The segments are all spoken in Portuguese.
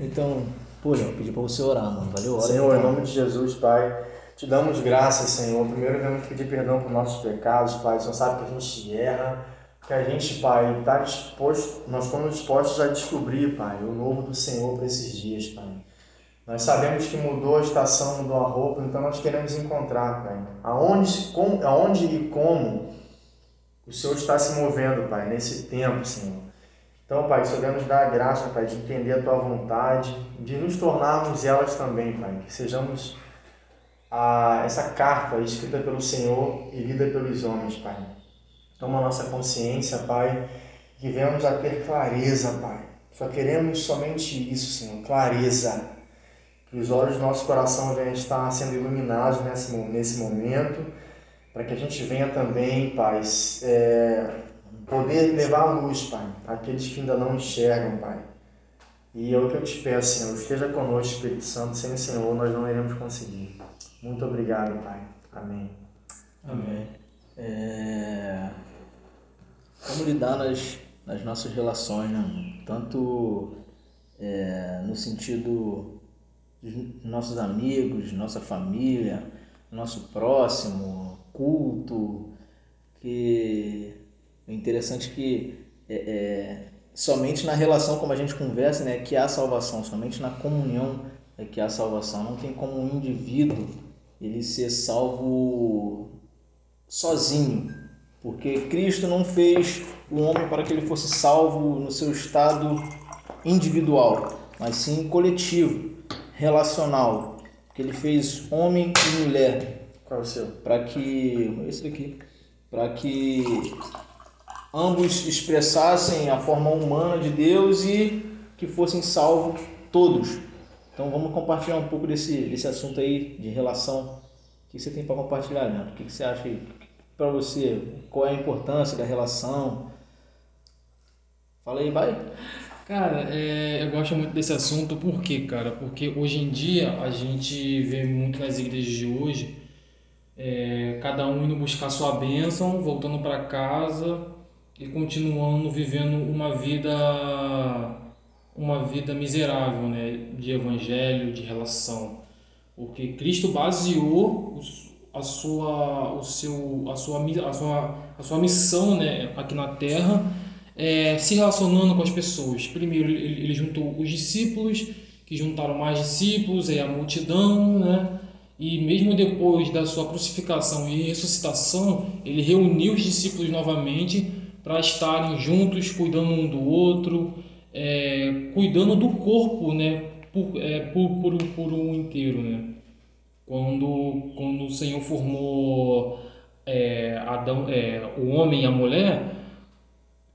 Então, pô, eu pedi para você orar, mano. Valeu, ora, Senhor, em então. nome de Jesus, Pai, te damos graças, Senhor. Primeiro vamos pedir perdão por nossos pecados, Pai. O Senhor sabe que a gente erra, que a gente, Pai, está disposto, nós estamos dispostos a descobrir, Pai, o novo do Senhor para esses dias, Pai. Nós sabemos que mudou a estação, mudou a roupa, então nós queremos encontrar, Pai. Aonde, como, aonde e como o Senhor está se movendo, Pai, nesse tempo, Senhor. Então, Pai, só nos dar a graça, Pai, de entender a Tua vontade, de nos tornarmos elas também, Pai. Que sejamos a, essa carta escrita pelo Senhor e lida pelos homens, Pai. Toma a nossa consciência, Pai, que venhamos a ter clareza, Pai. Só queremos somente isso, Senhor, clareza. Que os olhos do nosso coração venham estar sendo iluminados nesse, nesse momento, para que a gente venha também, Pai, é, poder levar a luz, Pai, àqueles que ainda não enxergam, Pai. E é o que eu te peço, Senhor, esteja conosco, Espírito Santo, sem o Senhor nós não iremos conseguir. Muito obrigado, Pai. Amém. Amém. É... Como lidar nas, nas nossas relações, né? Tanto é, no sentido dos nossos amigos, nossa família, nosso próximo, culto, que é interessante que é, é, somente na relação como a gente conversa, né, que há salvação, somente na comunhão é que há salvação. Não tem como um indivíduo ele ser salvo sozinho, porque Cristo não fez o homem para que ele fosse salvo no seu estado individual, mas sim coletivo, relacional, porque ele fez homem e mulher. Qual é o seu? Para que esse daqui, para que ambos expressassem a forma humana de Deus e que fossem salvos todos. Então vamos compartilhar um pouco desse, desse assunto aí de relação. O que você tem para compartilhar, Leandro? O que você acha para você? Qual é a importância da relação? Fala aí, vai. Cara, é, eu gosto muito desse assunto, por quê, cara? Porque hoje em dia a gente vê muito nas igrejas de hoje, é, cada um indo buscar sua bênção, voltando para casa e continuando vivendo uma vida uma vida miserável, né, de evangelho, de relação. Porque Cristo baseou a sua o seu a sua a sua a sua missão, né, aqui na terra é, se relacionando com as pessoas. Primeiro ele, juntou os discípulos, que juntaram mais discípulos, aí a multidão, né? E mesmo depois da sua crucificação e ressuscitação, ele reuniu os discípulos novamente para estarem juntos, cuidando um do outro, é, cuidando do corpo, né? Por, é, por, por, por um inteiro, né? Quando, quando o Senhor formou é, Adão, é, o homem e a mulher,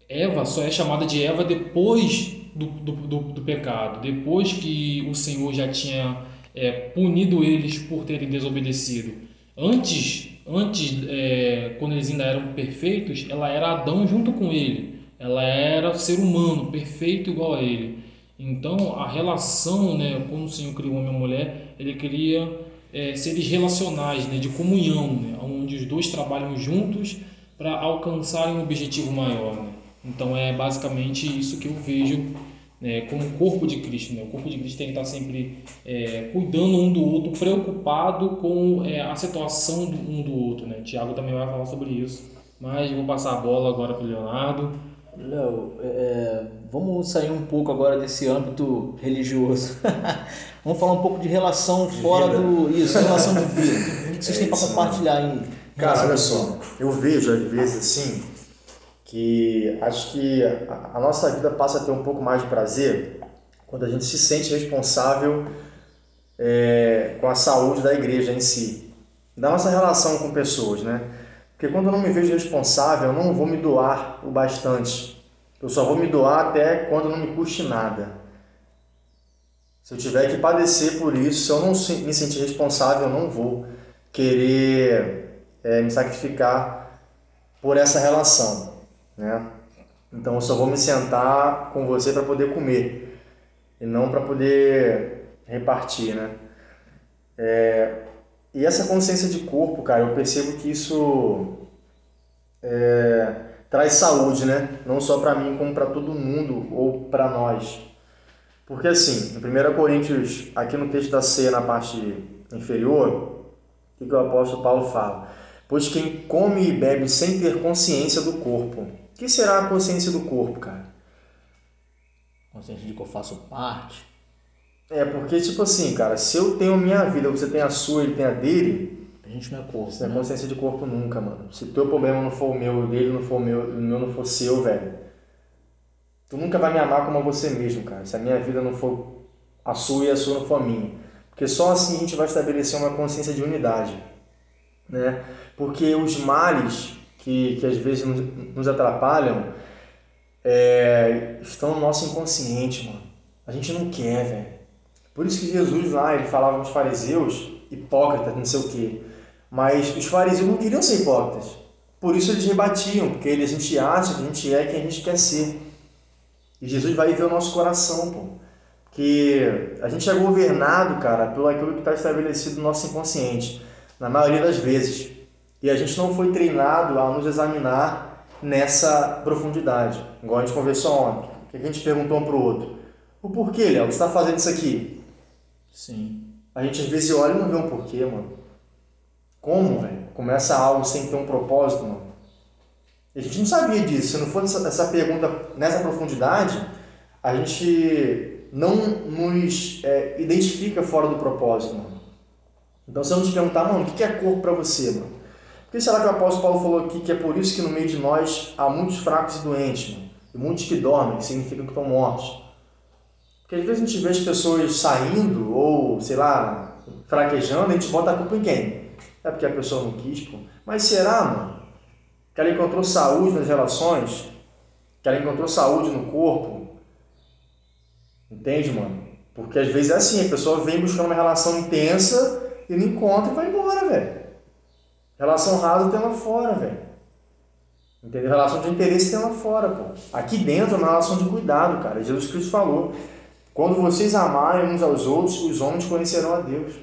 Eva só é chamada de Eva depois do, do, do, do pecado, depois que o Senhor já tinha é, punido eles por terem desobedecido. Antes, antes é, quando eles ainda eram perfeitos, ela era Adão junto com ele. Ela era ser humano, perfeito igual a ele. Então, a relação, né, quando o Senhor criou homem e mulher, ele queria é, seres relacionais, né, de comunhão, né, onde os dois trabalham juntos para alcançarem um objetivo maior. Né? Então, é basicamente isso que eu vejo né, como o corpo de Cristo. Né? O corpo de Cristo tem que estar sempre é, cuidando um do outro, preocupado com é, a situação do, um do outro. Né? Tiago também vai falar sobre isso. Mas vou passar a bola agora para o Leonardo. Léo, é, vamos sair um pouco agora desse âmbito religioso. vamos falar um pouco de relação De fora vida. do. Isso, relação de vida. O que vocês É têm para isso, compartilhar aí? Cara, olha só, eu vejo às vezes assim que acho que a, nossa vida passa a ter um pouco mais de prazer quando a gente se sente responsável é, com a saúde da igreja em si, da nossa relação com pessoas, né? Porque quando eu não me vejo responsável, eu não vou me doar o bastante. Eu só vou me doar até quando não me custe nada. Se eu tiver que padecer por isso, se eu não me sentir responsável, eu não vou querer é, me sacrificar por essa relação, né? Então eu só vou me sentar com você para poder comer e não para poder repartir, né? É, e essa consciência de corpo, cara, eu percebo que isso é, traz saúde, né? Não só para mim, como para todo mundo ou para nós. Porque assim, em 1 Coríntios, aqui no texto da ceia, na parte inferior, o que o apóstolo Paulo fala? Pois quem come e bebe sem ter consciência do corpo. O que será a consciência do corpo, cara? Consciência de que eu faço parte. É, porque, tipo assim, cara, se eu tenho minha vida, você tem a sua, ele tem a dele, A gente não é corpo. Isso não é né? consciência de corpo nunca, mano. Se teu problema não for o meu, o dele não for o meu, o meu não for seu, velho. Tu nunca vai me amar como você mesmo, cara. Se a minha vida não for a sua e a sua não for a minha. Porque só assim a gente vai estabelecer uma consciência de unidade, né? Porque os males que, que às vezes nos, atrapalham é, estão no nosso inconsciente, mano. A gente não quer, velho. Por isso que Jesus lá, ele falava aos fariseus, hipócritas, não sei o quê. Mas os fariseus não queriam ser hipócritas. Por isso eles rebatiam, porque ele, a gente acha que a gente é quem a gente quer ser. E Jesus vai ver o nosso coração, pô. Que a gente é governado, cara, pelo aquilo que está estabelecido no nosso inconsciente, na maioria das vezes. E a gente não foi treinado a nos examinar nessa profundidade. Igual a gente conversou ontem. O que a gente perguntou um pro outro? O porquê, Léo? Você está fazendo isso aqui? Sim. A gente às vezes olha e não vê um porquê, mano. Como, velho? Começa algo sem ter um propósito, mano. E a gente não sabia disso. Se não fosse essa, essa pergunta nessa profundidade, a gente não nos é, identifica fora do propósito, mano. Então, se eu não te perguntar, mano, o que é corpo pra você, mano? Que será que o apóstolo Paulo falou aqui que é por isso que no meio de nós há muitos fracos e doentes, mano? E muitos que dormem, que significa que estão mortos? Porque às vezes a gente vê as pessoas saindo ou, sei lá, fraquejando, a gente bota a culpa em quem? É porque a pessoa não quis, pô. Mas será, mano? Que ela encontrou saúde nas relações? Que ela encontrou saúde no corpo? Entende, mano? Porque às vezes é assim, a pessoa vem buscando uma relação intensa e não encontra e vai embora, velho. Relação rasa tem lá fora, velho. Entendeu? Relação de interesse tem lá fora, pô. Aqui dentro é uma relação de cuidado, cara. Jesus Cristo falou. Quando vocês amarem uns aos outros, os homens conhecerão a Deus.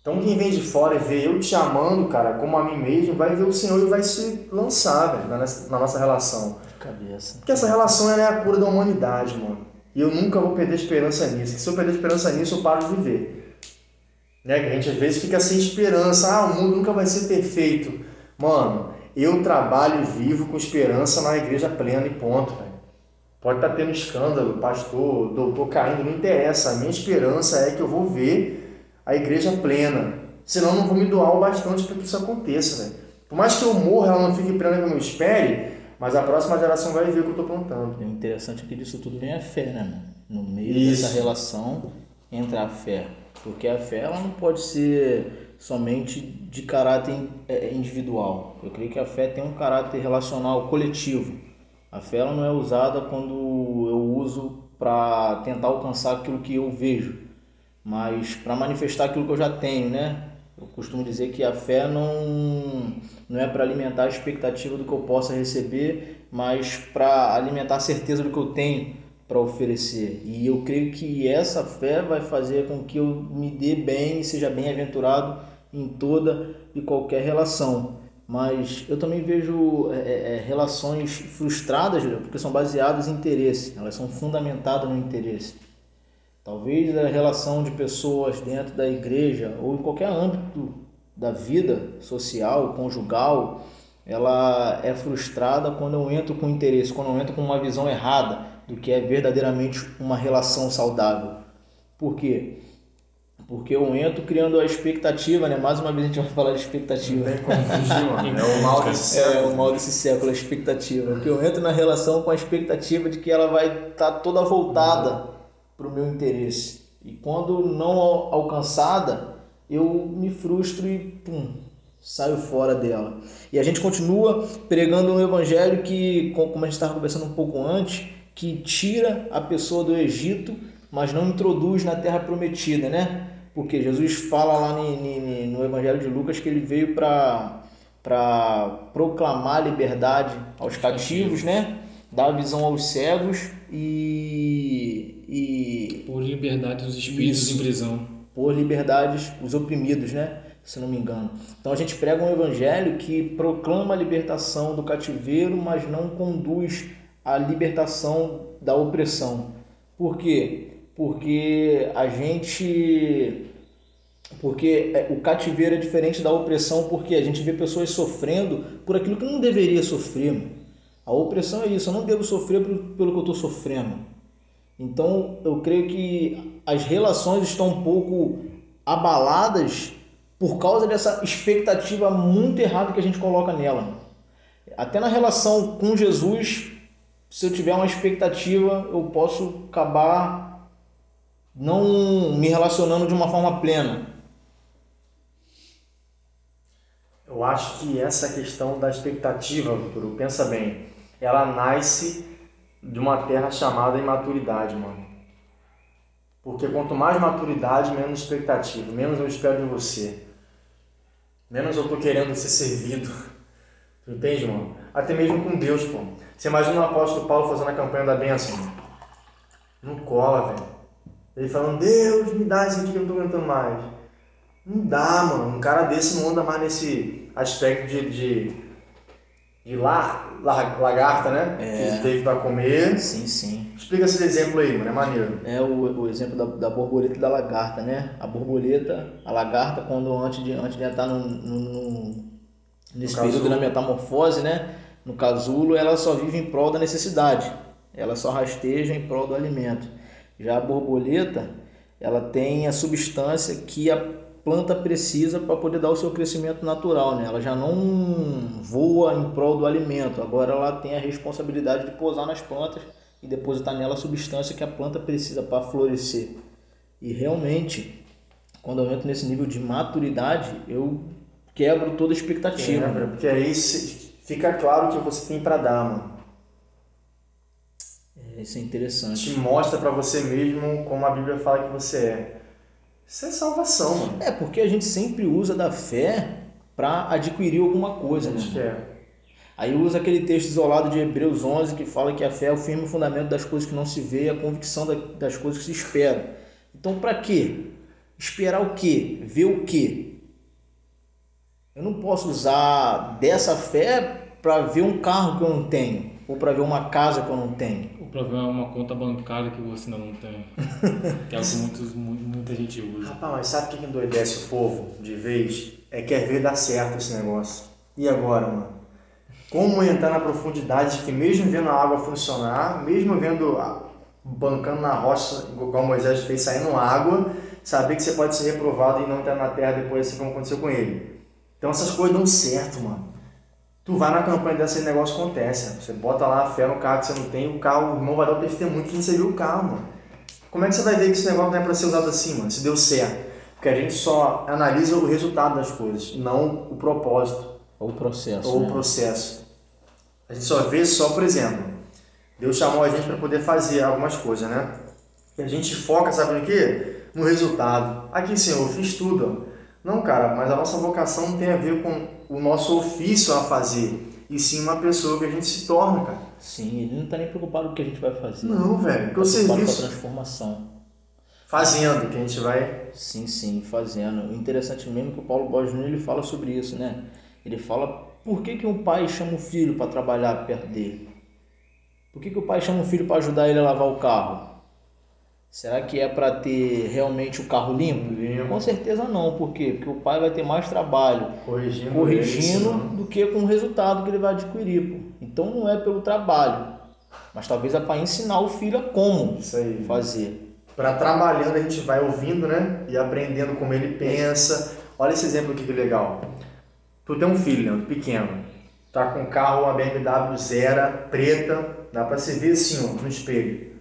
Então quem vem de fora e vê eu te amando, cara, como a mim mesmo, vai ver o Senhor e vai se lançar, velho, na, nossa relação. De cabeça. Porque essa relação ela é a cura da humanidade, mano. E eu nunca vou perder esperança nisso. Se eu perder esperança nisso, eu paro de viver. Né? Que a gente às vezes fica sem esperança. Ah, o mundo nunca vai ser perfeito. Mano, eu trabalho e vivo com esperança na igreja plena e ponto, velho. Pode estar tendo escândalo, pastor, doutor caindo, não interessa. A minha esperança é que eu vou ver a igreja plena. Senão eu não vou me doar o bastante para que isso aconteça, velho. Por mais que eu morra, ela não fique plena como eu espere, mas a próxima geração vai ver o que eu estou plantando. O interessante é que disso tudo vem a fé, né, mano? No meio Isso. dessa relação entra a fé. Porque a fé ela não pode ser somente de caráter eh, individual. Eu creio que a fé tem um caráter relacional coletivo. A fé ela não é usada quando eu uso para tentar alcançar aquilo que eu vejo, mas para manifestar aquilo que eu já tenho, né? Eu costumo dizer que a fé não, não é para alimentar a expectativa do que eu possa receber, mas para alimentar a certeza do que eu tenho para oferecer. E eu creio que essa fé vai fazer com que eu me dê bem e seja bem-aventurado em toda e qualquer relação. Mas eu também vejo é, é, relações frustradas, porque são baseadas em interesse, elas são fundamentadas no interesse. Talvez a relação de pessoas dentro da igreja ou em qualquer âmbito da vida social, conjugal, ela é frustrada quando eu entro com interesse, quando eu entro com uma visão errada do que é verdadeiramente uma relação saudável. Por quê? Porque eu entro criando a expectativa, né? Mais uma vez a gente vai falar de expectativa. Não tem como fugir. É o mal desse É século. o mal desse século, a expectativa. Porque eu entro na relação com a expectativa de que ela vai estar toda voltada para o meu interesse. E quando não al- alcançada, eu me frustro e pum, saio fora dela. E a gente continua pregando um evangelho que, co- como a gente estava conversando um pouco antes, que tira a pessoa do Egito, mas não introduz na terra prometida, né? Porque Jesus fala lá no evangelho de Lucas que ele veio para para proclamar liberdade aos cativos, né? Dar visão aos cegos e, e Por liberdade dos espíritos Isso. em prisão. por liberdades os oprimidos, né? Se não me engano. Então a gente prega um evangelho que proclama a libertação do cativeiro, mas não conduz à libertação da opressão. Por quê? Porque a gente. Porque é, o cativeiro é diferente da opressão, porque a gente vê pessoas sofrendo por aquilo que não deveria sofrer. Mano. A opressão é isso, eu não devo sofrer pelo que eu estou sofrendo. Então eu creio que as relações estão um pouco abaladas por causa dessa expectativa muito errada que a gente coloca nela. Até na relação com Jesus, se eu tiver uma expectativa, eu posso acabar não me relacionando de uma forma plena. Eu acho que essa questão da expectativa, Vitor, pensa bem, ela nasce de uma terra chamada imaturidade, mano. Porque quanto mais maturidade, menos expectativa, menos eu espero de você. Menos eu tô querendo ser servido. Tu entende, mano? Até mesmo com Deus, pô. Você imagina o apóstolo Paulo fazendo a campanha da bênção. Não cola, velho. Ele falando, Deus, me dá isso aqui que eu não tô aguentando mais. Não dá, mano. Um cara desse não anda mais nesse aspecto de, de de la, la, lagarta, né? É. Que teve para comer. Sim, sim. Explica esse exemplo aí, mano, é maneiro. É o, o exemplo da, da borboleta e da lagarta, né? A borboleta, a lagarta, quando antes de, antes de entrar no, no, no nesse no período da metamorfose, né? No casulo, ela só vive em prol da necessidade. Ela só rasteja em prol do alimento. Já a borboleta, ela tem a substância que a planta precisa para poder dar o seu crescimento natural, né? Ela já não voa em prol do alimento, agora ela tem a responsabilidade de pousar nas plantas e depositar nela a substância que a planta precisa para florescer. E realmente, quando eu entro nesse nível de maturidade, eu quebro toda a expectativa. Quebra, porque aí fica claro o que você tem para dar, mano. É, isso é interessante. Te mostra para você mesmo como a Bíblia fala que você é. Isso é salvação, mano. É, porque a gente sempre usa da fé para adquirir alguma coisa, né? É. Aí usa aquele texto isolado de Hebreus 11 que fala que a fé é o firme fundamento das coisas que não se vê e a convicção das coisas que se esperam. Então, para quê? Esperar o quê? Ver o quê? Eu não posso usar dessa fé para ver um carro que eu não tenho ou para ver uma casa que eu não tenho. Ou para ver uma conta bancária que você ainda não tem. que é algo que muitos, muita gente usa. Rapaz, mas sabe o que endoidece o povo de vez? É quer ver dar certo esse negócio. E agora, mano? Como entrar na profundidade de que mesmo vendo a água funcionar, mesmo vendo bancando na rocha, igual Moisés fez, saindo água, saber que você pode ser reprovado e não estar na terra depois, assim como aconteceu com ele. Então essas coisas dão certo, mano. Tu vai na campanha desse negócio acontece. Você bota lá a fé no carro que você não tem, o carro, o irmão vai dar o testemunho que você viu o carro, mano. Como é que você vai ver que esse negócio não é para ser usado assim, mano? Se deu certo. Porque a gente só analisa o resultado das coisas, não o propósito. Ou o processo. Ou né? o processo. A gente só vê só, por exemplo, Deus chamou a gente para poder fazer algumas coisas, né? E a gente foca, sabe no quê? No resultado. Aqui, Senhor, eu fiz tudo. Não, cara, mas a nossa vocação não tem a ver com o nosso ofício a fazer, e sim uma pessoa que a gente se torna, cara. Sim, ele não está nem preocupado com o que a gente vai fazer. Não, velho, porque o serviço... com a transformação. Fazendo, que a gente vai... Sim, sim, fazendo. O interessante mesmo é que o Paulo Borges ele fala sobre isso, né? Ele fala por que, que um pai chama o filho para trabalhar perto dele? Por que, que o pai chama o filho para ajudar ele a lavar o carro? Será que é para ter realmente o carro limpo? limpo? Com certeza não. Por quê? Porque o pai vai ter mais trabalho corrigindo, corrigindo do que com o resultado que ele vai adquirir. Pô. Então não é pelo trabalho, mas talvez é para ensinar o filho a como fazer. Para trabalhando a gente vai ouvindo, né? E aprendendo como ele pensa. Olha esse exemplo aqui que legal. Tu tem um filho, né? pequeno, tá com um carro, uma BMW zero, preta, dá para se ver assim, ó, no espelho.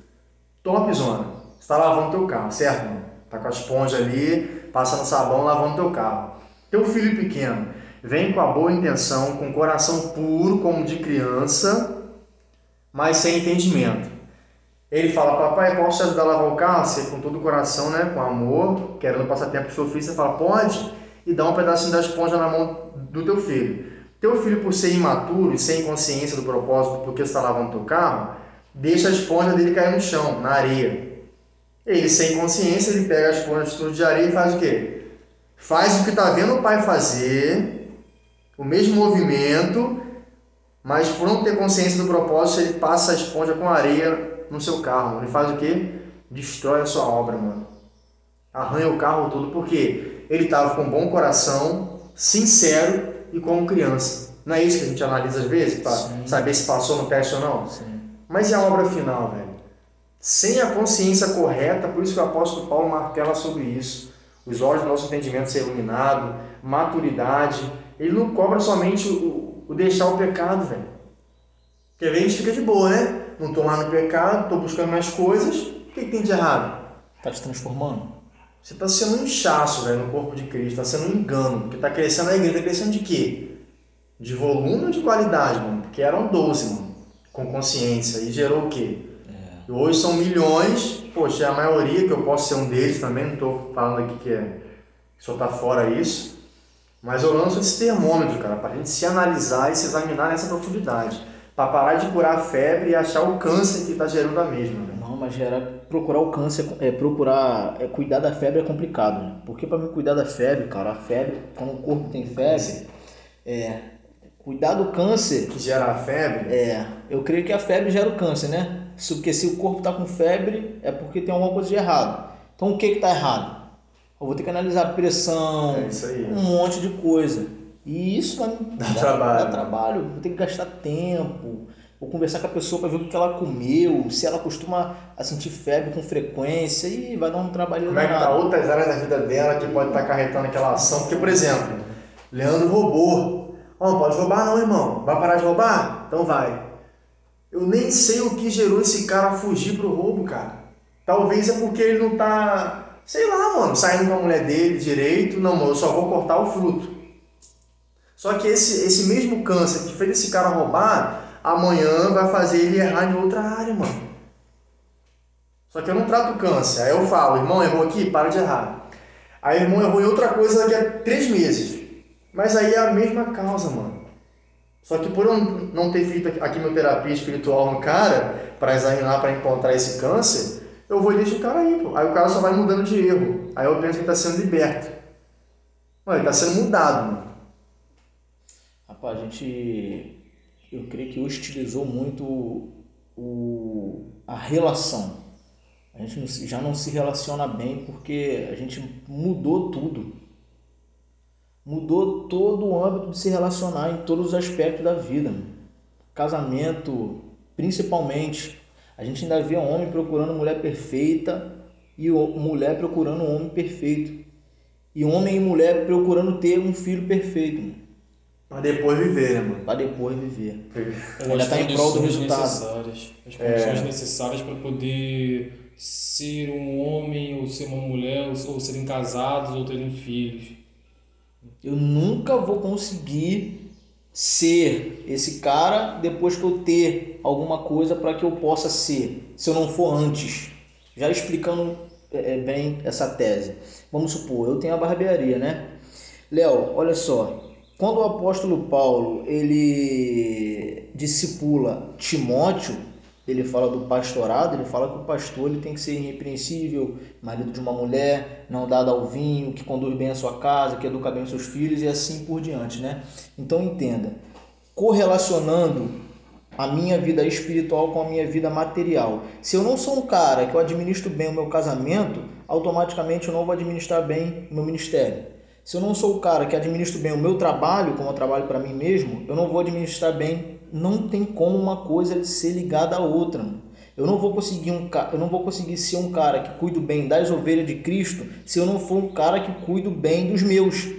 Top zona está lavando teu carro, certo? Mano? Tá com a esponja ali, passando sabão, lavando teu carro. Teu filho pequeno vem com a boa intenção, com o coração puro, como de criança, mas sem entendimento. Ele fala, papai, posso te ajudar a lavar o carro? Você com todo o coração, né? Com amor, querendo passar tempo com seu filho, você fala, pode? E dá um pedacinho da esponja na mão do teu filho. Teu filho, por ser imaturo e sem consciência do propósito porque você está lavando teu carro, deixa a esponja dele cair no chão, na areia. Ele, sem consciência, ele pega as pontas de areia e faz o quê? Faz o que está vendo o pai fazer, o mesmo movimento, mas por não ter consciência do propósito, ele passa a esponja com areia no seu carro. Ele faz o quê? destrói a sua obra, mano. Arranha o carro todo, porque ele estava com um bom coração, sincero e como criança. Não é isso que a gente analisa às vezes, para saber se passou no teste ou não? Sim. Mas e a obra final, velho? Sem a consciência correta, por isso que o apóstolo Paulo martela sobre isso. Os olhos do nosso entendimento ser iluminado, maturidade. Ele não cobra somente o, o deixar o pecado, velho. Porque a gente fica de boa, né? Não estou lá no pecado, estou buscando mais coisas. O que, que tem de errado? Tá te transformando. Você está sendo um inchaço, velho, no corpo de Cristo. Está sendo um engano. Porque está crescendo a igreja. Está crescendo de quê? De volume ou de qualidade, mano? Porque eram 12, mano. Com consciência. E gerou o quê? Hoje são milhões. Poxa, é a maioria, que eu posso ser um deles também. Não estou falando aqui que, é, que só está fora isso. Mas eu lanço esse termômetro, cara, para a gente se analisar e se examinar nessa profundidade. Para parar de curar a febre e achar o câncer que está gerando a mesma. Né? Não, mas era procurar o câncer, é procurar é, cuidar da febre é complicado, né? Porque para mim cuidar da febre, cara, a febre, quando o corpo tem febre, é cuidar do câncer, Que gera a febre. é, eu creio que a febre gera o câncer, né? Se- Porque se o corpo tá com febre, é porque tem alguma coisa de errado. Então o que que tá errado? Eu vou ter que analisar a pressão, É um monte de coisa. E isso vai Dá trabalho. Dá trabalho, vou ter que gastar tempo. Vou conversar com a pessoa para ver o que ela comeu, se ela costuma sentir febre com frequência e vai dar um trabalho Como é que tá outras áreas da vida dela que pode estar acarretando aquela ação? Porque, por exemplo, Leandro roubou. Ó, não pode roubar não, irmão. Vai parar de roubar? Então vai. Eu nem sei o que gerou esse cara fugir pro roubo, cara. Talvez é porque ele não tá, sei lá, mano, saindo com a mulher dele direito. Não, mano, eu só vou cortar o fruto. Só que esse, esse mesmo câncer que fez esse cara roubar, amanhã vai fazer ele errar em outra área, mano. Só que eu não trato câncer. Aí eu falo, irmão, errou aqui, para de errar. Aí irmão errou em outra coisa daqui a três meses. Mas aí é a mesma causa, mano. Só que por eu não ter feito a quimioterapia espiritual no cara, para examinar, para encontrar esse câncer, eu vou e deixo o cara aí, pô. Aí o cara só vai mudando de erro. Aí eu penso que ele está sendo liberto. Mano, ele está sendo mudado, mano. Rapaz, a gente, eu creio que hostilizou muito o, a relação. A gente já não se relaciona bem porque a gente mudou tudo. Mudou todo o âmbito de se relacionar em todos os aspectos da vida. Casamento, principalmente. A gente ainda vê homem procurando mulher perfeita e mulher procurando um homem perfeito. E homem e mulher procurando ter um filho perfeito Pra depois viver, né, mano? para depois viver. As Ainda tá em prol do resultado. necessárias. As condições necessárias para poder ser um homem ou ser uma mulher, ou serem casados ou terem filhos. Eu nunca vou conseguir ser esse cara depois que eu ter alguma coisa para que eu possa ser, se eu não for antes. Já explicando é, é, bem essa tese. Vamos supor, eu tenho a barbearia, né? Léo, olha só. Quando o apóstolo Paulo ele discipula Timóteo, ele fala do pastorado, ele fala que o pastor ele tem que ser irrepreensível, marido de uma mulher, não dado ao vinho, que conduz bem a sua casa, que educa bem os seus filhos e assim por diante, né? Então entenda, correlacionando a minha vida espiritual com a minha vida material. Se eu não sou um cara que eu administro bem o meu casamento, automaticamente eu não vou administrar bem o meu ministério. Se eu não sou o cara que administro bem o meu trabalho, como eu trabalho para mim mesmo, eu não vou administrar bem. Não tem como uma coisa ser ligada à outra. mano. Eu não vou conseguir um eu não vou conseguir ser um cara que cuido bem das ovelhas de Cristo se eu não for um cara que cuido bem dos meus,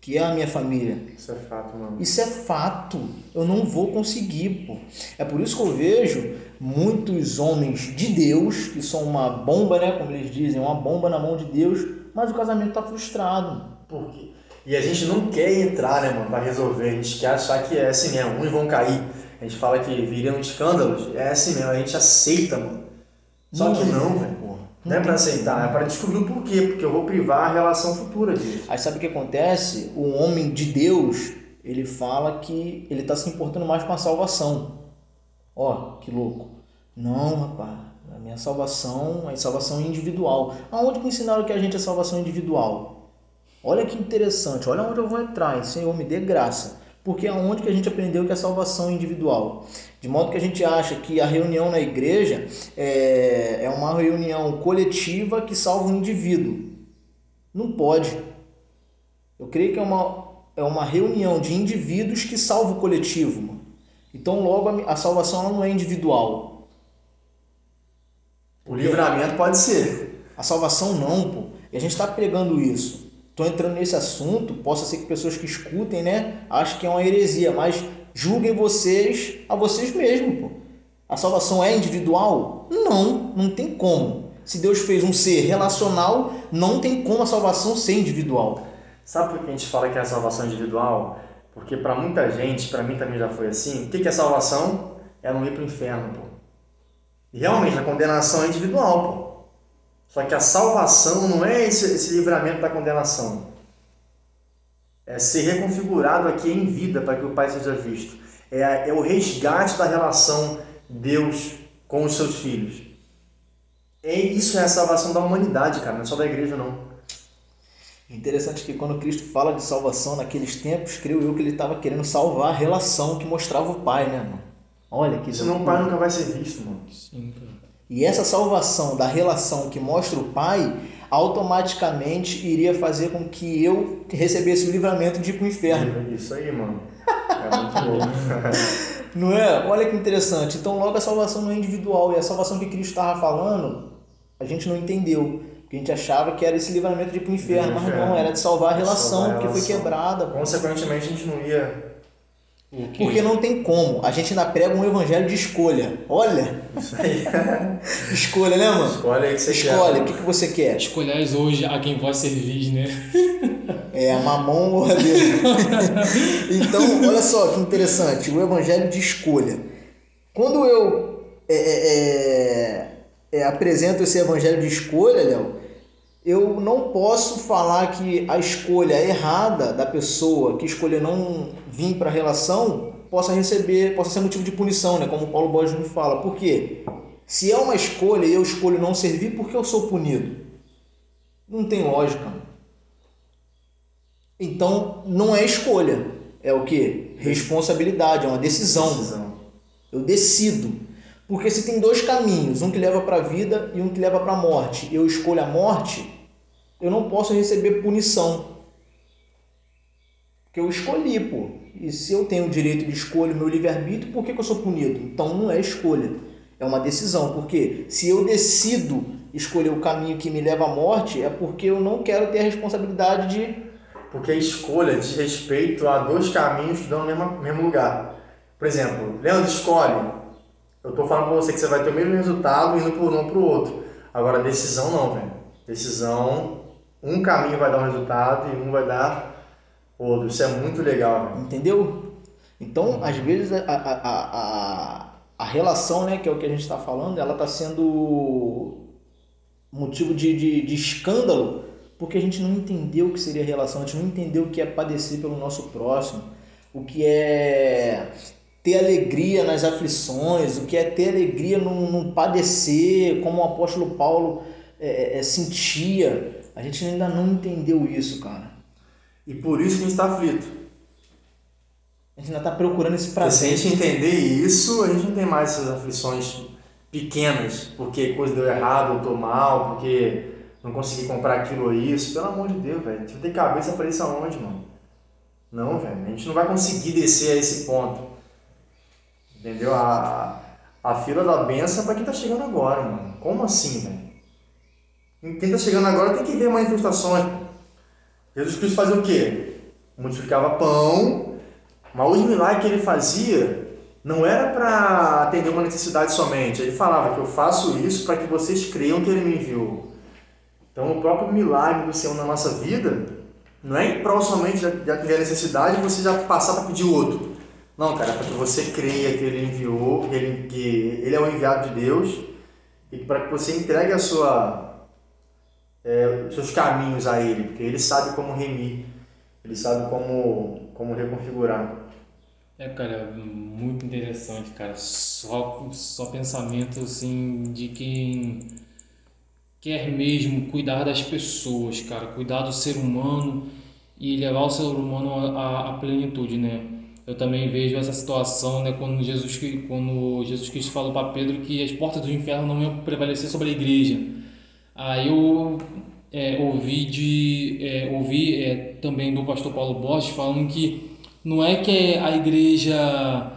que é a minha família. Isso é fato, mano. Isso é fato. Eu não vou conseguir, pô. É por isso que eu vejo muitos homens de Deus, que são uma bomba, né? Como eles dizem, uma bomba na mão de Deus, mas o casamento tá frustrado. Por quê? E a gente não quer entrar, né, mano, pra resolver. A gente quer achar que é assim mesmo, uns vão cair. A gente fala que viriam escândalos, é assim mesmo, a gente aceita, mano. Só que não, velho. Não é pra aceitar, é pra descobrir o porquê, porque eu vou privar a relação futura disso. Aí sabe o que acontece? O homem de Deus, ele fala que ele tá se importando mais com a salvação. Ó, que louco. Não, rapaz. A minha salvação é salvação individual. Aonde que ensinaram que a gente é salvação individual? Olha que interessante, olha onde eu vou entrar. Senhor, me dê graça. Porque é onde que a gente aprendeu que a salvação é individual. De modo que a gente acha que a reunião na igreja é, é uma reunião coletiva que salva um indivíduo. Não pode. Eu creio que é uma, é uma reunião de indivíduos que salva o coletivo. Mano. Então, logo, a, a salvação não é individual. O livramento pode ser. A salvação não, pô. E a gente está pregando isso. Estou entrando nesse assunto, possa ser que pessoas que escutem, né, achem que é uma heresia, mas julguem vocês a vocês mesmos, pô. A salvação é individual? Não, não tem como. Se Deus fez um ser relacional, não tem como a salvação ser individual. Sabe por que a gente fala que é a salvação individual? Porque para muita gente, para mim também já foi assim, o que é salvação? É não ir para o inferno, pô. E realmente, a condenação é individual, pô. Só que a salvação não é esse, esse livramento da condenação. É ser reconfigurado aqui em vida para que o Pai seja visto. É, é o resgate da relação Deus com os seus filhos. É, isso é a salvação da humanidade, cara, não é só da igreja, não. Interessante que quando Cristo fala de salvação naqueles tempos, creio eu que ele estava querendo salvar a relação que mostrava o Pai, né, mano? Olha que Senão o Pai nunca vai ser visto, mano. Sim, cara. E essa salvação da relação que mostra o Pai automaticamente iria fazer com que eu recebesse o livramento de ir para o inferno. Isso aí, mano. É muito bom. Não é? Olha que interessante. Então, logo a salvação não é individual. E a salvação que Cristo estava falando, a gente não entendeu. Porque a gente achava que era esse livramento de ir para o inferno, mas não, era de salvar a relação Salvar a que foi relação. quebrada. Consequentemente, a gente não ia. O que- Porque não tem como. A gente ainda prega um evangelho de escolha. Olha, Isso aí. escolha, né, mano? Escolhe aí o que você Escolhe, quer. o que, que você quer? Escolhais hoje a quem vós servis, né? É a mamão ou a Deus. então, olha só que interessante, o evangelho de escolha. Quando eu é, é, é, é, apresento esse evangelho de escolha, Léo, eu não posso falar que a escolha errada da pessoa que escolheu não vir para a relação possa receber, possa ser motivo de punição, né? Como o Paulo Borges me fala. Por quê? Se é uma escolha e eu escolho não servir, por que eu sou punido? Não tem lógica. Então, não é escolha. É o que? Responsabilidade, é uma decisão. Decisão. Eu decido. Porque se tem dois caminhos, um que leva para a vida e um que leva para a morte, eu escolho a morte, eu não posso receber punição. Porque eu escolhi, pô. E se eu tenho o direito de escolha, meu livre-arbítrio, por que, que eu sou punido? Então não é escolha, é uma decisão. Porque se eu decido escolher o caminho que me leva à morte, é porque eu não quero ter a responsabilidade de Porque a escolha diz respeito a dois caminhos que dão no mesmo, mesmo lugar. Por exemplo, Leandro, escolhe. Eu tô falando pra você que você vai ter o mesmo resultado indo por um para o outro. Agora, decisão não, velho. Decisão, um caminho vai dar um resultado e um vai dar outro. Isso é muito legal. Entendeu? Então, às vezes, a, a, a, a, relação, né, que é o que a gente está falando, ela está sendo motivo de, de, de escândalo porque a gente não entendeu o que seria relação, a gente não entendeu o que é padecer pelo nosso próximo, o que é ter alegria nas aflições, o que é ter alegria num, num padecer, como o apóstolo Paulo é, é, sentia. A gente ainda não entendeu isso, cara. E por isso que a gente está aflito. A gente ainda está procurando esse Porque se a prazer. gente entender isso, a gente não tem mais essas aflições pequenas, porque coisa deu errado, eu tô mal, porque não consegui comprar aquilo ou isso. Pelo amor de Deus, velho. A gente tem cabeça pra isso aonde, mano? Não, velho. A gente não vai conseguir descer a esse ponto. Entendeu? A, a fila da benção é pra quem tá chegando agora, mano. Como assim, velho? Quem tá chegando agora tem que ver manifestações. Jesus Cristo fazia o quê? Multiplicava pão, mas os milagres que ele fazia não era para atender uma necessidade somente. Ele falava que eu faço isso para que vocês creiam que ele me enviou. Então, o próprio milagre do Senhor na nossa vida não é em prol somente de atender a necessidade e você já passar para pedir outro. Não, cara, é para que você creia que ele enviou, que ele, que ele é o enviado de Deus e para que você entregue a sua, é, seus caminhos a ele, porque ele sabe como remir, ele sabe como, como reconfigurar. É, cara, muito interessante, cara. Só, só pensamento, assim, de quem quer mesmo cuidar das pessoas, cara. Cuidar do ser humano e levar o ser humano à plenitude, né? eu também vejo essa situação, né, quando Jesus, quando Jesus Cristo falou para Pedro que as portas do inferno não iam prevalecer sobre a igreja. Aí eu é, ouvi, de, é, ouvi é, também do pastor Paulo Borges falando que não é que a igreja,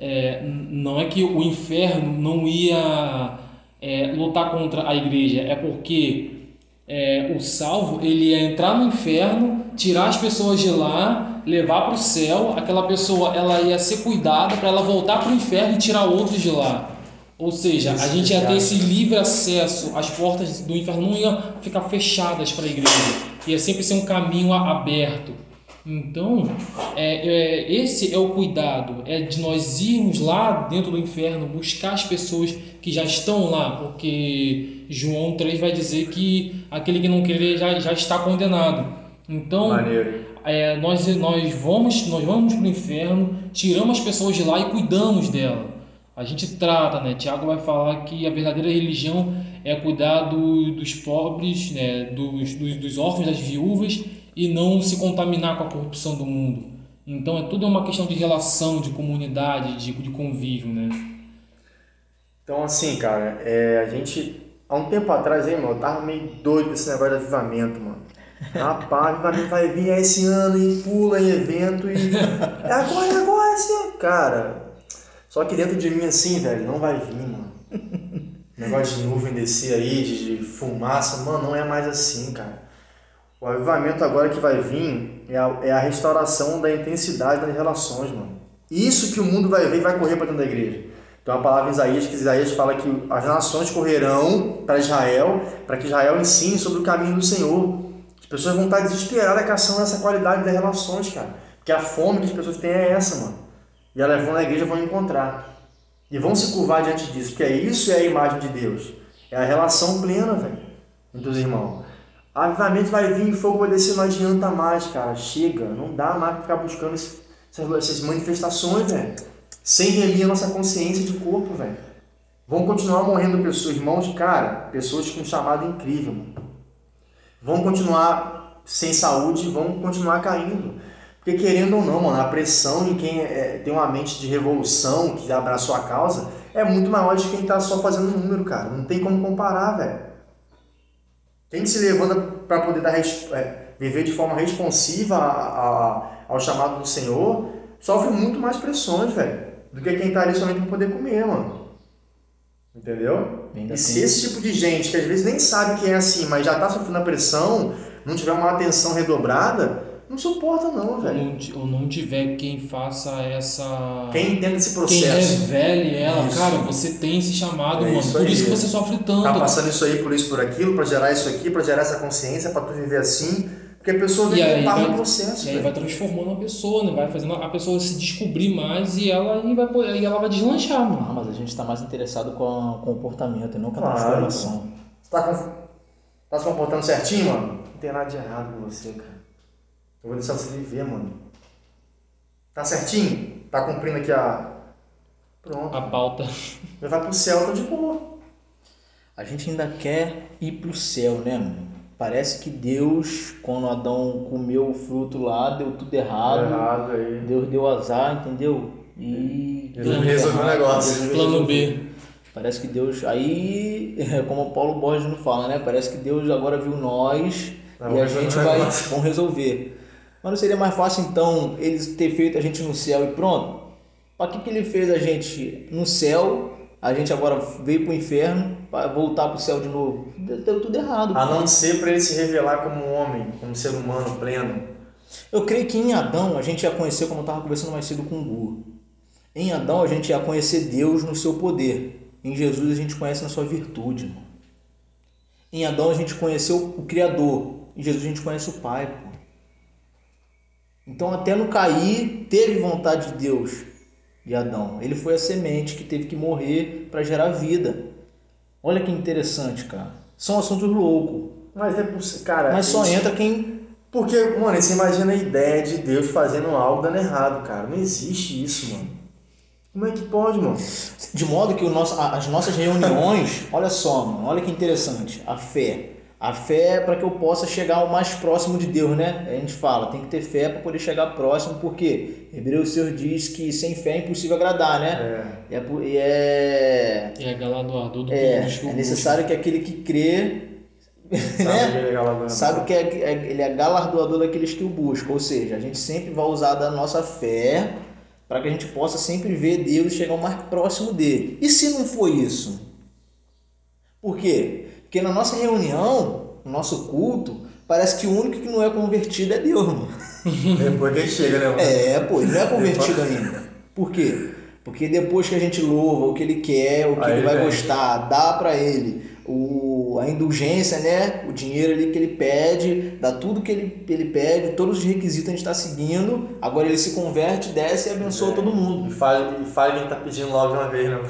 é, não é que o inferno não ia é, lutar contra a igreja, é porque é, o salvo ele ia entrar no inferno, tirar as pessoas de lá, levar para o céu, aquela pessoa ela ia ser cuidada para ela voltar para o inferno e tirar outros de lá. Ou seja, a gente ia ter esse livre acesso, as portas do inferno não iam ficar fechadas para a igreja, ia sempre ser um caminho aberto. Então, é, é, esse é o cuidado, é de nós irmos lá dentro do inferno, buscar as pessoas que já estão lá, porque João 3 vai dizer que aquele que não querer já, já está condenado. Então, é, nós, nós vamos nós vamos para o inferno, tiramos as pessoas de lá e cuidamos dela. A gente trata, né? Tiago vai falar que a verdadeira religião é cuidar do, dos pobres, né? dos, dos, dos órfãos, das viúvas e não se contaminar com a corrupção do mundo. Então é tudo uma questão de relação, de comunidade, de, de convívio, né? Então assim, cara, é, a gente há um tempo atrás, hein, mano, eu tava meio doido com esse negócio de avivamento, mano. Rapaz, avivamento vai vir esse ano e pula em evento e. É agora, é agora, assim, cara. Só que dentro de mim, assim, velho, não vai vir, mano. Negócio de nuvem descer aí, de, de fumaça, mano, não é mais assim, cara. O avivamento agora que vai vir é a, é a restauração da intensidade das relações, mano. Isso que o mundo vai ver e vai correr para dentro da igreja. Então a palavra em Isaías, que Isaías fala que as nações correrão para Israel, para que Israel ensine sobre o caminho do Senhor. As pessoas vão estar desesperadas com essa qualidade das relações, cara. Porque a fome que as pessoas têm é essa, mano. E elas vão na igreja vão encontrar. E vão se curvar diante disso, porque é isso é a imagem de Deus. É a relação plena, velho, entre os irmãos. Avivamento vai vir, fogo vai descer, não adianta mais, cara. Chega, não dá mais pra ficar buscando esse, essas manifestações, velho. Sem remir a nossa consciência de corpo, velho. Vão continuar morrendo pessoas, irmãos, cara, pessoas com um chamado incrível. Mano. Vão continuar sem saúde, vão continuar caindo. Porque querendo ou não, mano, a pressão em quem é, tem uma mente de revolução, que abraçou a causa, é muito maior de quem tá só fazendo número, cara. Não tem como comparar, velho. Quem se levanta para poder dar, é, viver de forma responsiva a, a, ao chamado do Senhor, sofre muito mais pressões, velho, do que quem tá ali somente para poder comer, mano. Entendeu? Ainda e se esse tipo de gente, que às vezes nem sabe que é assim, mas já tá sofrendo a pressão, não tiver uma atenção redobrada, não suporta não, velho. Ou não tiver quem faça essa... Quem entenda esse processo. Quem revele ela. Isso. Cara, você tem esse chamado, é mano. Isso por aí. isso que você sofre tanto. Tá passando isso aí, por isso, por aquilo, pra gerar isso aqui, pra gerar essa consciência, pra tu viver assim. Porque a pessoa vem e vai, no processo. E aí vai transformando a pessoa, né? Vai fazendo a pessoa se descobrir mais e ela, e vai, e ela vai deslanchar, mano. Ah, mas a gente tá mais interessado com o comportamento e não com a claro, transformação. Você tá, com, tá se comportando certinho, mano? Não tem nada de errado com você, cara. Eu vou deixar você viver, mano. Tá certinho? Tá cumprindo aqui a. Pronto. A pauta. Vai vai pro céu, tá de boa. A gente ainda quer ir pro céu, né, mano? Parece que Deus, quando Adão comeu o fruto lá, deu tudo errado. Deu errado aí. Deus deu azar, entendeu? E. Deus resolveu o negócio. Plano B. Parece que Deus. Aí, como o Paulo Borges não fala, né? Parece que Deus agora viu nós não, e a gente vai vamos resolver. Mas não seria mais fácil então eles ter feito a gente no céu e pronto? Para que, que ele fez a gente no céu? A gente agora veio para o inferno para voltar para o céu de novo. Deu tudo errado. A não ser para ele se revelar como um homem, como um ser humano pleno. Eu creio que em Adão a gente ia conhecer, como eu estava conversando mais cedo com o Gu. Em Adão a gente ia conhecer Deus no seu poder. Em Jesus a gente conhece na sua virtude. Irmão. Em Adão a gente conheceu o Criador. Em Jesus a gente conhece o Pai. Então, até no cair, teve vontade de Deus de Adão. Ele foi a semente que teve que morrer para gerar vida. Olha que interessante, cara. São assuntos loucos. Mas é possível, cara. Mas só entra quem. Porque, mano, você imagina a ideia de Deus fazendo algo dando errado, cara. Não existe isso, mano. Como é que pode, mano? De modo que o nosso, as nossas reuniões, olha só, mano, olha que interessante. A fé. A fé é para que eu possa chegar ao mais próximo de Deus, né? A gente fala, tem que ter fé para poder chegar próximo, porque Hebreus 6 diz que sem fé é impossível agradar, né? É. E é, e é, É galardoador do é, é necessário que aquele que crê Sabe né? que ele é sabe que é, é- ele é galardoador daqueles que o buscam. Ou seja, a gente sempre vai usar da nossa fé para que a gente possa sempre ver Deus e chegar o mais próximo dele. E se não for isso? Por quê? Porque na nossa reunião, no nosso culto, parece que o único que não é convertido é Deus, mano. Depois que ele chega, né? mano? É, pô, ele não é convertido ainda. Por quê? Porque depois que a gente louva o que ele quer, o que Aí ele vai vem. gostar, dá pra ele o, a indulgência, né? O dinheiro ali que ele pede, dá tudo que ele, ele pede, todos os requisitos a gente está seguindo. Agora ele se converte, desce e abençoa todo mundo. E fala, e fala que ele tá pedindo logo de uma vez, né?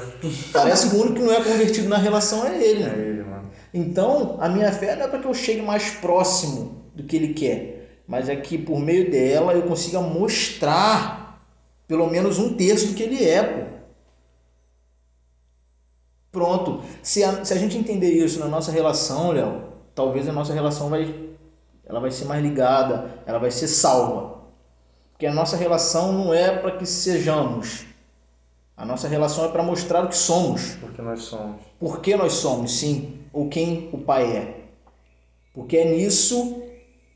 Parece que o único que não é convertido na relação é ele. É né? ele, mano. Então, a minha fé não é para que eu chegue mais próximo do que ele quer, mas é que por meio dela eu consiga mostrar pelo menos um terço do que ele é, pô. Pronto. Se a, se a gente entender isso na nossa relação, Léo, talvez a nossa relação vai, ela vai ser mais ligada, ela vai ser salva. Porque a nossa relação não é para que sejamos. A nossa relação é para mostrar o que somos Porque nós somos. por que nós somos, sim, ou quem o Pai é. Porque é nisso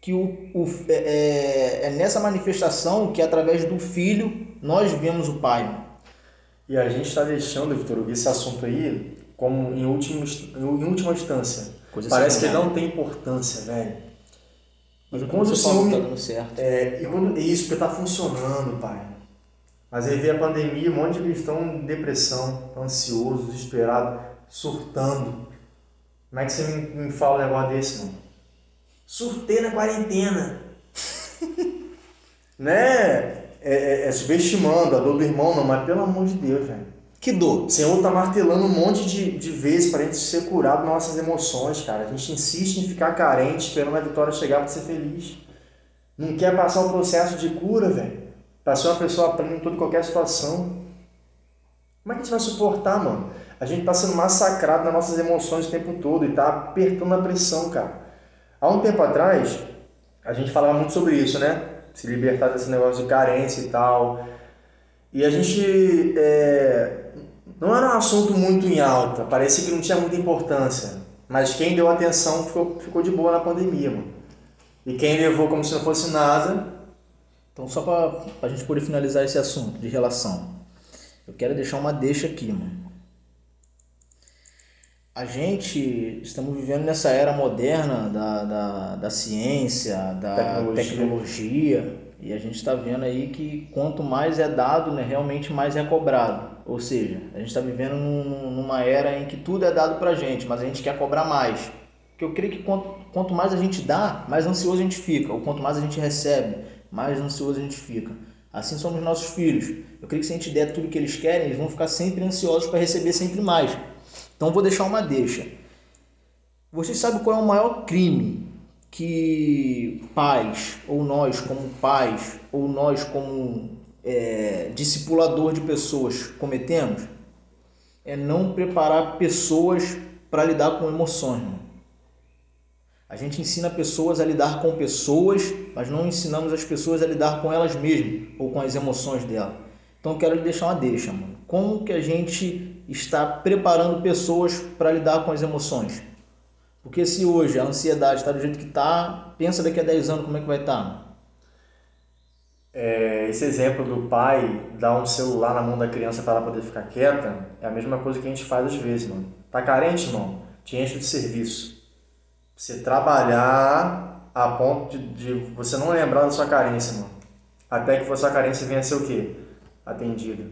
que o, o é, é- é nessa manifestação que através do Filho nós vemos o Pai. E a gente está deixando, Vitor, esse assunto aí como em, último, em última instância. Coisa Parece que não tem importância, velho. Mas E o que quando o Senhor tá me- dando certo. É, e quando, isso, porque tá funcionando, pai. Mas aí veio a pandemia, um monte de cristão em depressão, ansioso, desesperado, surtando. Como é que você me, me fala um negócio desse, mano? Surtei na quarentena. né? É, é- é subestimando a dor do irmão, não, mas pelo amor de Deus, velho. Que dor. O Senhor tá martelando um monte de, de vezes pra gente ser curado das nossas emoções, cara. A gente insiste em ficar carente, esperando a vitória chegar pra ser feliz. Não quer passar o processo de cura, velho. Pra ser uma pessoa plena em toda qualquer situação. Como é que a gente vai suportar, mano? A gente tá sendo massacrado nas nossas emoções o tempo todo e tá apertando a pressão, cara. Há um tempo atrás, a gente falava muito sobre isso, né? Se libertar desse negócio de carência e tal. E a gente é, não era um assunto muito em alta, parecia que não tinha muita importância. Mas quem deu atenção ficou, ficou de boa na pandemia, mano. E quem levou como se não fosse nada, Então, só para a gente poder finalizar esse assunto de relação, eu quero deixar uma deixa aqui, mano. A gente estamos vivendo nessa era moderna da, da, da ciência, da Tecnologia. tecnologia, e a gente está vendo aí que quanto mais é dado, né, realmente mais é cobrado. Ou seja, a gente está vivendo num- numa era em que tudo é dado pra gente, mas a gente quer cobrar mais. Porque eu creio que quanto, quanto mais a gente dá, mais ansioso a gente fica. Ou quanto mais a gente recebe, mais ansioso a gente fica. Assim somos nossos filhos. Eu creio que se a gente der tudo que eles querem, eles vão ficar sempre ansiosos para receber sempre mais. Então vou deixar uma deixa. Vocês sabem qual é o maior crime que pais, ou nós como pais, ou nós como é, discipulador de pessoas cometemos? É não preparar pessoas para lidar com emoções. Mano. A gente ensina pessoas a lidar com pessoas, mas não ensinamos as pessoas a lidar com elas mesmas ou com as emoções dela. Então quero lhe deixar uma deixa, mano. Como que a gente está preparando pessoas para lidar com as emoções? Porque se hoje a ansiedade está do jeito que está, pensa daqui a 10 anos como é que vai estar. mano. é, esse exemplo do pai dar um celular na mão da criança para ela poder ficar quieta, é a mesma coisa que a gente faz às vezes, mano. Tá carente, irmão? Te enche de serviço. Você trabalhar a ponto de, de você não lembrar da sua carência, mano. Até que a sua carência venha a ser o quê? Atendida.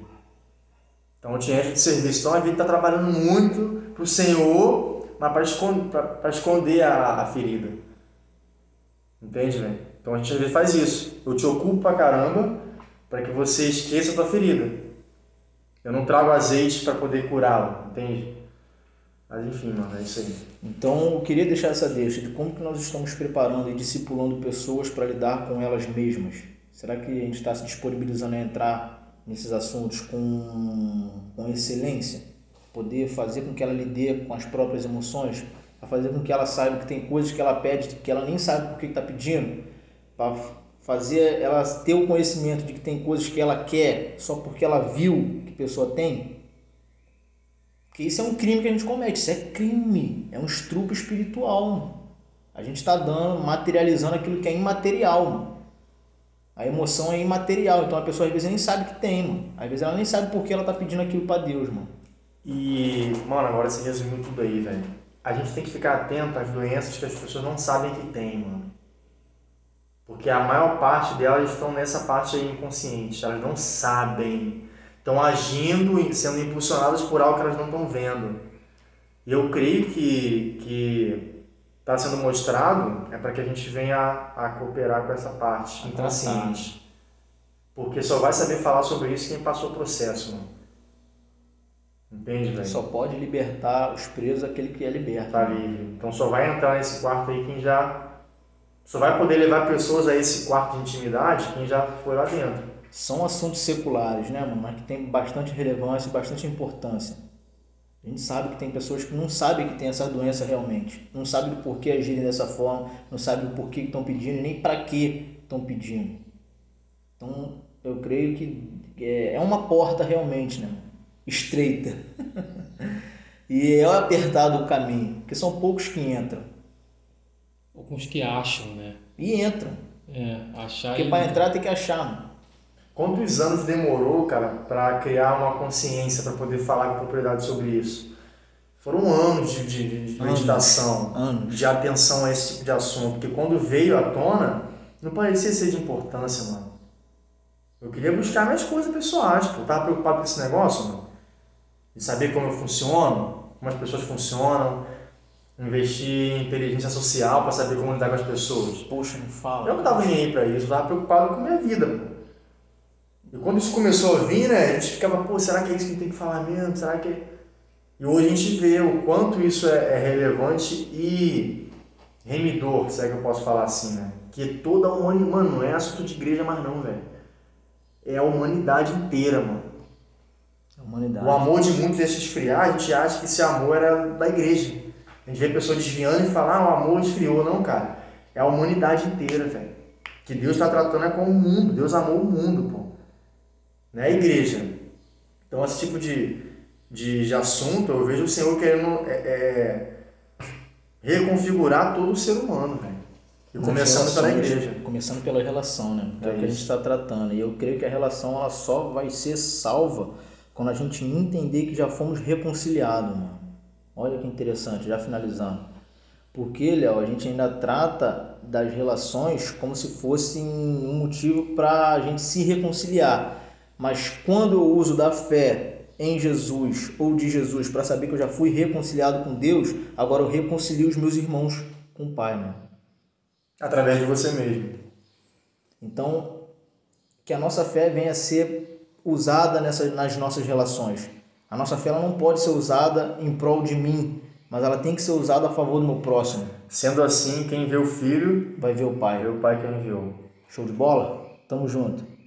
Então te enche de serviço. Então a vida está trabalhando muito pro Senhor, mas para esconder, esconder a, a ferida. Entende, velho? Então a gente às vezes faz isso. Eu te ocupo pra caramba para que você esqueça a tua ferida. Eu não trago azeite para poder curá-la, entende? Mas enfim, mano, é isso aí. Então eu queria deixar essa deixa de como que nós estamos preparando e discipulando pessoas para lidar com elas mesmas. Será que a gente está se disponibilizando a entrar nesses assuntos com, com excelência? Poder fazer com que ela lide com as próprias emoções? a fazer com que ela saiba que tem coisas que ela pede que ela nem sabe por que está pedindo, para fazer ela ter o conhecimento de que tem coisas que ela quer só porque ela viu que a pessoa tem. Porque isso é um crime que a gente comete, isso é crime, é um estrupo espiritual. Mano. A gente está dando, materializando aquilo que é imaterial. Mano. A emoção é imaterial, então a pessoa às vezes nem sabe que tem, mano. Às vezes ela nem sabe por que ela tá pedindo aquilo para Deus, mano. E, mano, agora você resumiu tudo aí, velho. A gente tem que ficar atento às doenças que as pessoas não sabem que tem, mano. Porque a maior parte delas estão nessa parte aí inconsciente, elas não sabem. Estão agindo, sendo impulsionadas por algo que elas não estão vendo. E eu creio que que está sendo mostrado é para que a gente venha a, a cooperar com essa parte inconsciente. Porque só vai saber falar sobre isso quem passou o processo, mano. Entende, velho? Só pode libertar os presos aquele que é liberto. Tá livre. Então só vai entrar nesse quarto aí quem já. Só vai poder levar pessoas a esse quarto de intimidade quem já foi lá dentro. São assuntos seculares, né, mano? Mas que tem bastante relevância e bastante importância. A gente sabe que tem pessoas que não sabem que tem essa doença realmente. Não sabem do porquê agirem dessa forma, não sabem do porquê estão pedindo, nem para que estão pedindo. Então, eu creio que é, é uma porta realmente, né? estreita. e é apertado o caminho, porque são poucos que entram. Alguns que acham, né? E entram. É, achar Porque e... para entrar tem que achar, mano. Quantos anos demorou, cara, para criar uma consciência, para poder falar com propriedade sobre isso? Foram anos de, de, de meditação, anos. de atenção a esse tipo de assunto, porque quando veio à tona, não parecia ser de importância, mano. Eu queria buscar minhas coisas pessoais, pô. Eu tava preocupado com esse negócio, mano. De saber como eu funciono, como as pessoas funcionam, investir em inteligência social para saber como lidar com as pessoas. Poxa, não fala. Eu não tava nem aí pra isso, eu tava preocupado com a minha vida, pô. E quando isso começou a vir, né, a gente ficava, pô, será que é isso que a gente tem que falar mesmo? Será que. é- E hoje a gente vê o quanto isso é, é relevante e remidor, se é que eu posso falar assim, né? Que toda a humanidade. Mano, não é assunto de igreja mais não, velho. É a humanidade inteira, mano. A humanidade. O amor de muitos deixa esfriar, a gente acha que esse amor era da igreja. A gente vê pessoas desviando e falar, ah, o amor esfriou. Não, cara. É a humanidade inteira, velho. Que Deus está tratando é com o mundo. Deus amou o mundo, pô. É a igreja. Então, esse tipo de, de, de assunto, eu vejo o Senhor querendo é, é, reconfigurar todo o ser humano, velho. E Nas começando pela relações, igreja. Começando pela relação, né? É, É o que a gente está tratando. E eu creio que a relação ela só vai ser salva quando a gente entender que já fomos reconciliados, mano. Olha que interessante, já finalizando. Porque, Léo, a gente ainda trata das relações como se fosse um motivo para a gente se reconciliar. Mas quando eu uso da fé em Jesus ou de Jesus para saber que eu já fui reconciliado com Deus, agora eu reconcilio os meus irmãos com o Pai, mano. Através de você mesmo. Então, que a nossa fé venha a ser usada nessas, nas nossas relações. A nossa fé ela não pode ser usada em prol de mim, mas ela tem que ser usada a favor do meu próximo. Sendo assim, quem vê o filho, Vai ver o vê Pai. o pai que enviou. Show de bola? Tamo junto.